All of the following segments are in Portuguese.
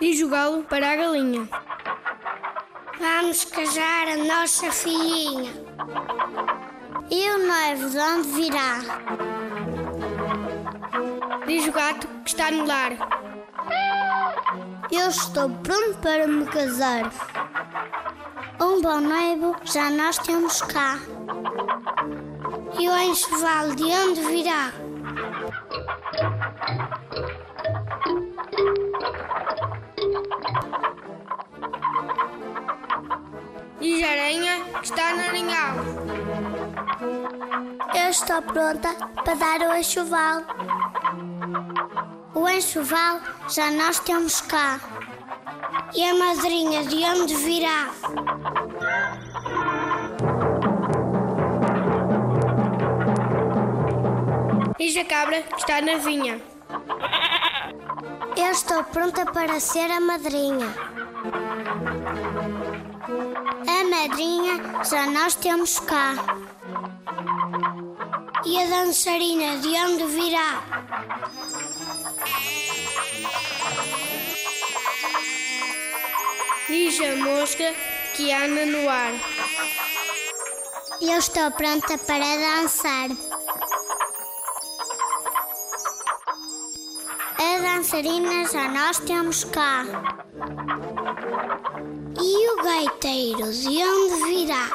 E jogá-lo para a galinha. Vamos casar a nossa filhinha. E o noivo de onde virá? Diz o gato que está no lar. Eu estou pronto para me casar. Um bom noivo já nós temos cá. E o enxoval de onde virá? Diz a aranha que está no arenhal. Eu estou pronta para dar o enxoval. O enxoval já nós temos cá. E a madrinha de onde virá? Diz a cabra que está na vinha. Eu estou pronta para ser a madrinha. A madrinha já nós temos cá. E a dançarina de onde virá? Diz a mosca que anda no ar. Eu estou pronta para dançar. A dançarina já nós temos cá. E o gaiteiro de onde virá?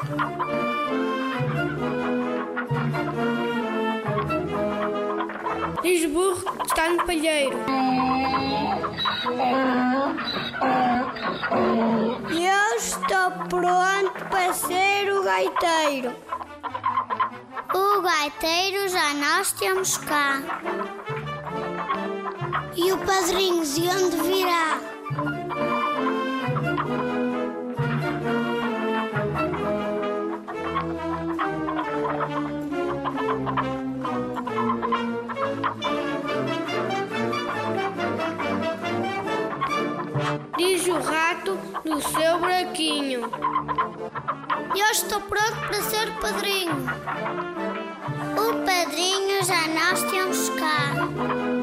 Diz o burro que está no palheiro. Eu estou pronto para ser o gaiteiro. O gaiteiro já nós temos cá. E o padrinho de onde virá? Diz o rato no seu buraquinho. Eu estou pronto para ser padrinho. O padrinho já nós temos cá.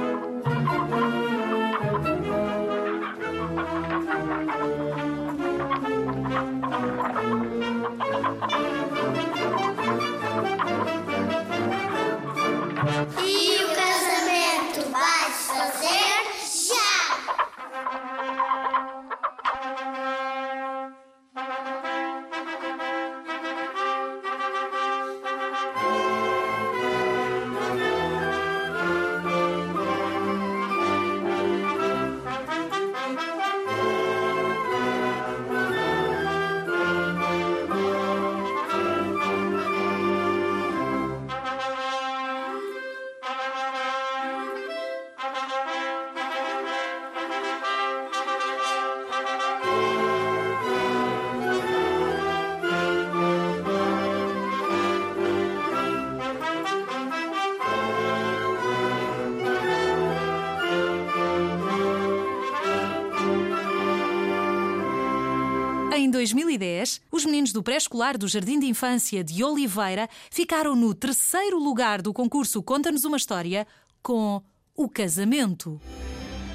Em 2010, os meninos do pré-escolar do Jardim de Infância de Oliveira ficaram no terceiro lugar do concurso Conta-nos uma História com o casamento.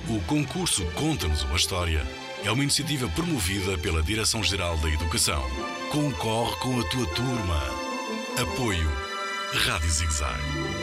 O concurso Conta-nos uma História é uma iniciativa promovida pela Direção-Geral da Educação. Concorre com a tua turma. Apoio Rádio Zigzag.